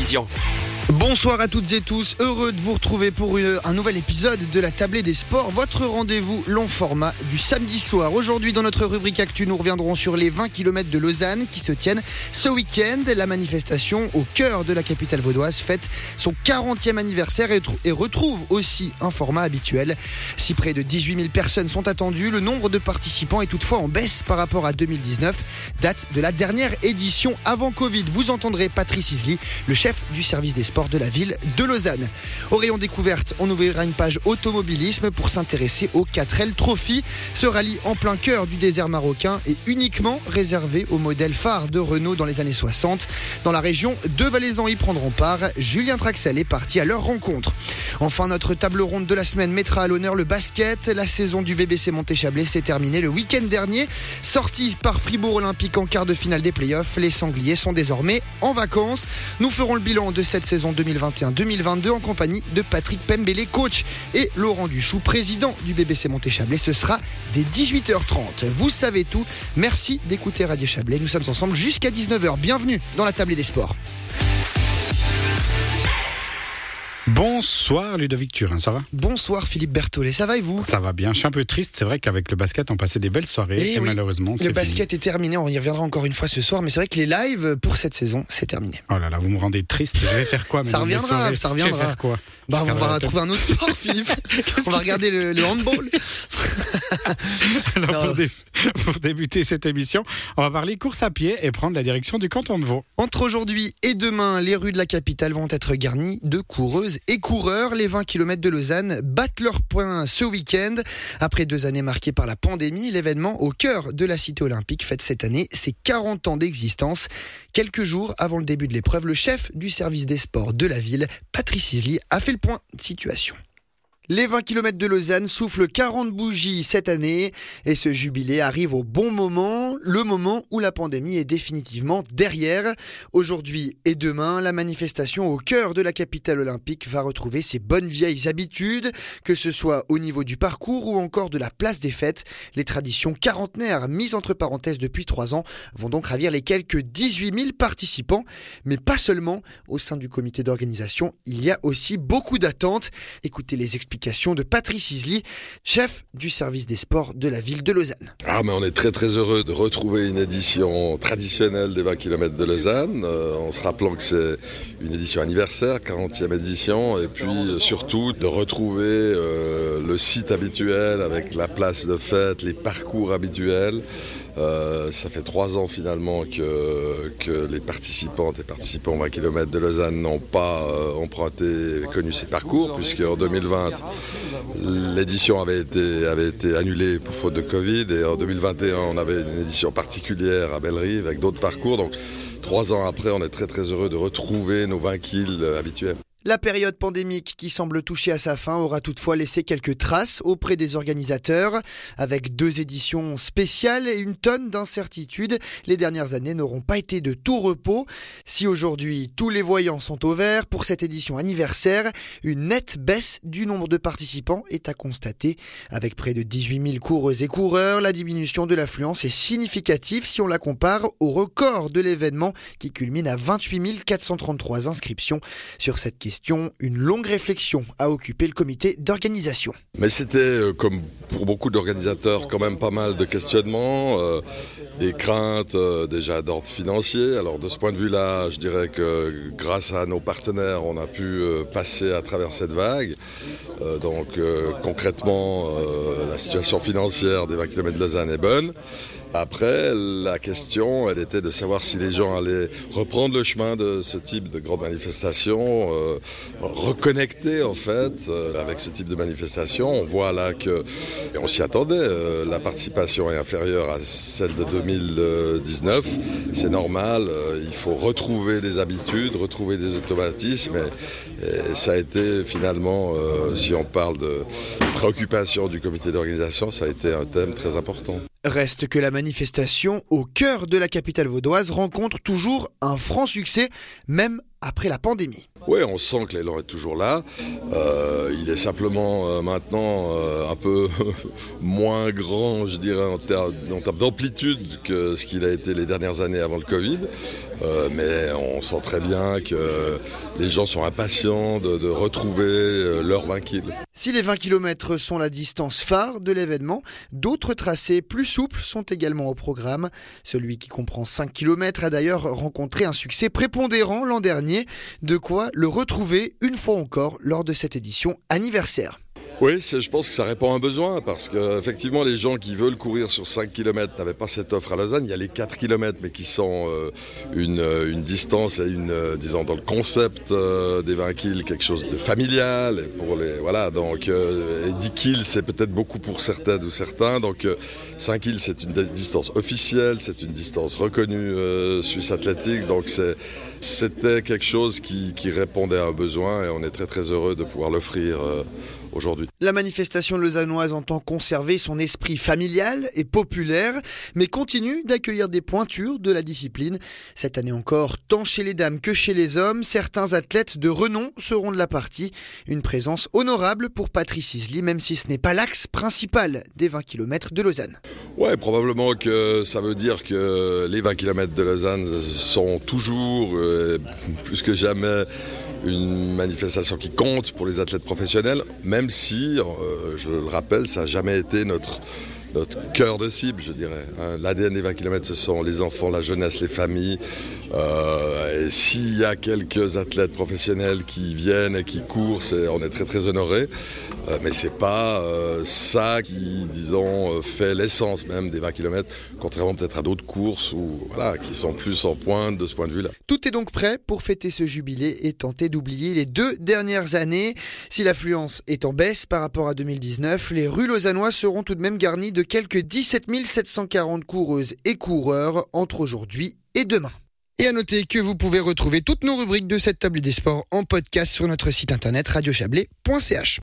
télévision. Bonsoir à toutes et tous, heureux de vous retrouver pour un nouvel épisode de la Tablée des Sports, votre rendez-vous long format du samedi soir. Aujourd'hui, dans notre rubrique Actu, nous reviendrons sur les 20 km de Lausanne qui se tiennent ce week-end. La manifestation au cœur de la capitale vaudoise fête son 40e anniversaire et, et retrouve aussi un format habituel. Si près de 18 000 personnes sont attendues, le nombre de participants est toutefois en baisse par rapport à 2019, date de la dernière édition avant Covid. Vous entendrez Patrice Isley, le chef du service des sports de la ville de Lausanne. Au rayon découverte, on ouvrira une page automobilisme pour s'intéresser au 4L Trophy. Ce rallye en plein cœur du désert marocain est uniquement réservé aux modèles phares de Renault dans les années 60. Dans la région, deux Valaisans y prendront part. Julien Traxel est parti à leur rencontre. Enfin, notre table ronde de la semaine mettra à l'honneur le basket. La saison du BBC Montéchablais s'est terminée le week-end dernier. Sorti par Fribourg Olympique en quart de finale des playoffs, les Sangliers sont désormais en vacances. Nous ferons le bilan de cette saison 2021-2022 en compagnie de Patrick Pembele, coach, et Laurent Duchou, président du BBC Montéchablais. Ce sera dès 18h30. Vous savez tout. Merci d'écouter Radio Chablais. Nous sommes ensemble jusqu'à 19h. Bienvenue dans la table des sports. Bonsoir Ludovic Turin, ça va? Bonsoir Philippe Berthollet, ça va et vous? Ça va bien, je suis un peu triste, c'est vrai qu'avec le basket on passait des belles soirées Eh et, oui, malheureusement c'est Le basket est terminé, on y reviendra encore une fois ce soir, mais c'est vrai que les lives pour cette saison, c'est terminé. Oh là là, vous me rendez triste, je vais faire quoi Ça reviendra, ça Je vais reviendra. faire quoi? Bah, on va trouver un autre sport, Philippe. on va regarder le, le handball. Alors, Non. pour, dé- pour débuter cette émission, on va parler course à pied et prendre la direction du canton de Vaud. Entre aujourd'hui et demain, les rues de la capitale vont être garnies de coureuses et coureurs. Les 20 km de Lausanne battent leur point ce week-end. Après deux années marquées par la pandémie, l'événement au cœur de la cité olympique fête cette année ses 40 ans d'existence. Quelques jours avant le début de l'épreuve, le chef du service des sports de la ville, Patrice Isley, a fait le point de situation. Les 20 km de Lausanne soufflent 40 bougies cette année et ce jubilé arrive au bon moment, le moment où la pandémie est définitivement derrière. Aujourd'hui et demain, la manifestation au cœur de la capitale olympique va retrouver ses bonnes vieilles habitudes, que ce soit au niveau du parcours ou encore de la place des fêtes. Les traditions quarantenaires mises entre parenthèses depuis trois ans vont donc ravir les quelques 18 000 participants, mais pas seulement. Au sein du comité d'organisation, il y a aussi beaucoup d'attentes. Écoutez les explications de Patrice Isley, chef du service des sports de la ville de Lausanne. Ah, mais on est très très heureux de retrouver une édition traditionnelle des 20 km de Lausanne, euh, en se rappelant que c'est une édition anniversaire, 40e édition, et puis euh, surtout de retrouver euh, le site habituel avec la place de fête, les parcours habituels. Euh, ça fait trois ans finalement que, les participantes et participants 20 km de Lausanne n'ont pas emprunté et connu ces parcours, puisque en 2020, l'édition avait été, avait été annulée pour faute de Covid, et en 2021, on avait une édition particulière à Bellerive avec d'autres parcours. Donc trois ans après, on est très très heureux de retrouver nos 20 kills habituels. La période pandémique qui semble toucher à sa fin aura toutefois laissé quelques traces auprès des organisateurs. Avec deux éditions spéciales et une tonne d'incertitudes, les dernières années n'auront pas été de tout repos. Si aujourd'hui tous les voyants sont au vert pour cette édition anniversaire, une nette baisse du nombre de participants est à constater. Avec près de 18 000 coureuses et coureurs, la diminution de l'affluence est significative si on la compare au record de l'événement qui culmine à 28 433 inscriptions. Sur cette question, une longue réflexion a occupé le comité d'organisation. Mais c'était, euh, comme pour beaucoup d'organisateurs, quand même pas mal de questionnements, euh, des craintes euh, déjà d'ordre financier. Alors de ce point de vue-là, je dirais que grâce à nos partenaires, on a pu passer à travers cette vague. Donc concrètement, la situation financière des 20 km de Lausanne est bonne. Après, la question, elle était de savoir si les gens allaient reprendre le chemin de ce type de grande manifestation, euh, reconnecter en fait euh, avec ce type de manifestation. On voit là que, et on s'y attendait, euh, la participation est inférieure à celle de 2019. C'est normal, euh, il faut retrouver des habitudes, retrouver des automatismes. Et, et ça a été finalement, euh, si on parle de préoccupation du comité d'organisation, ça a été un thème très important. Reste que la manifestation au cœur de la capitale vaudoise rencontre toujours un franc succès, même après la pandémie. Oui, on sent que l'élan est toujours là. Euh, il est simplement euh, maintenant euh, un peu moins grand, je dirais, en termes d'amplitude que ce qu'il a été les dernières années avant le Covid. mais on sent très bien que les gens sont impatients de, retrouver leurs 20 kg. Si les 20 km sont la distance phare de l'événement, d'autres tracés plus souples sont également au programme. Celui qui comprend 5 km a d'ailleurs rencontré un succès prépondérant l'an dernier, de quoi le retrouver une fois encore lors de cette édition anniversaire. Oui, je pense que ça répond à un besoin parce qu'effectivement, les gens qui veulent courir sur 5 km n'avaient pas cette offre à Lausanne. Il y a les 4 km, mais qui sont euh, euh, une, distance et une, euh, disons, dans le concept des 20 kg, quelque chose de familial. Et pour les, voilà, donc, et 10 kg, c'est peut-être beaucoup pour certaines ou certains. Donc, 5 kg, c'est une distance officielle, c'est une distance reconnue Suisse Athlétique. Donc, c'était quelque chose qui, répondait à un besoin et on est très très heureux de pouvoir l'offrir aujourd'hui. La manifestation lausannoise entend conserver son esprit familial et populaire, mais continue d'accueillir des pointures de la discipline. Cette année encore, tant chez les dames que chez les hommes, certains athlètes de renom seront de la partie. Une présence honorable pour Patrice Isli, même si ce n'est pas l'axe principal des 20 km de Lausanne. Ouais, probablement que ça veut dire que les 20 km de Lausanne sont toujours, euh, plus que jamais, une manifestation qui compte pour les athlètes professionnels, même si, euh, je le rappelle, ça n'a jamais été notre, notre cœur de cible, je dirais. Hein. L'ADN des 20 km, ce sont les enfants, la jeunesse, les familles. Euh, et s'il y a quelques athlètes professionnels qui viennent et qui courent, on est très très honorés. Euh, mais c'est pas euh, ça qui, disons, fait l'essence même des 20 km, contrairement peut-être à d'autres courses où, voilà, qui sont plus en pointe de ce point de vue-là. Tout est donc prêt pour fêter ce jubilé et tenter d'oublier les deux dernières années. Si l'affluence est en baisse par rapport à 2019, les rues lausannoises seront tout de même garnies de quelques 17 740 coureuses et coureurs entre aujourd'hui et demain. Et à noter que vous pouvez retrouver toutes nos rubriques de cette table des sports en podcast sur notre site internet radiochablais.ch.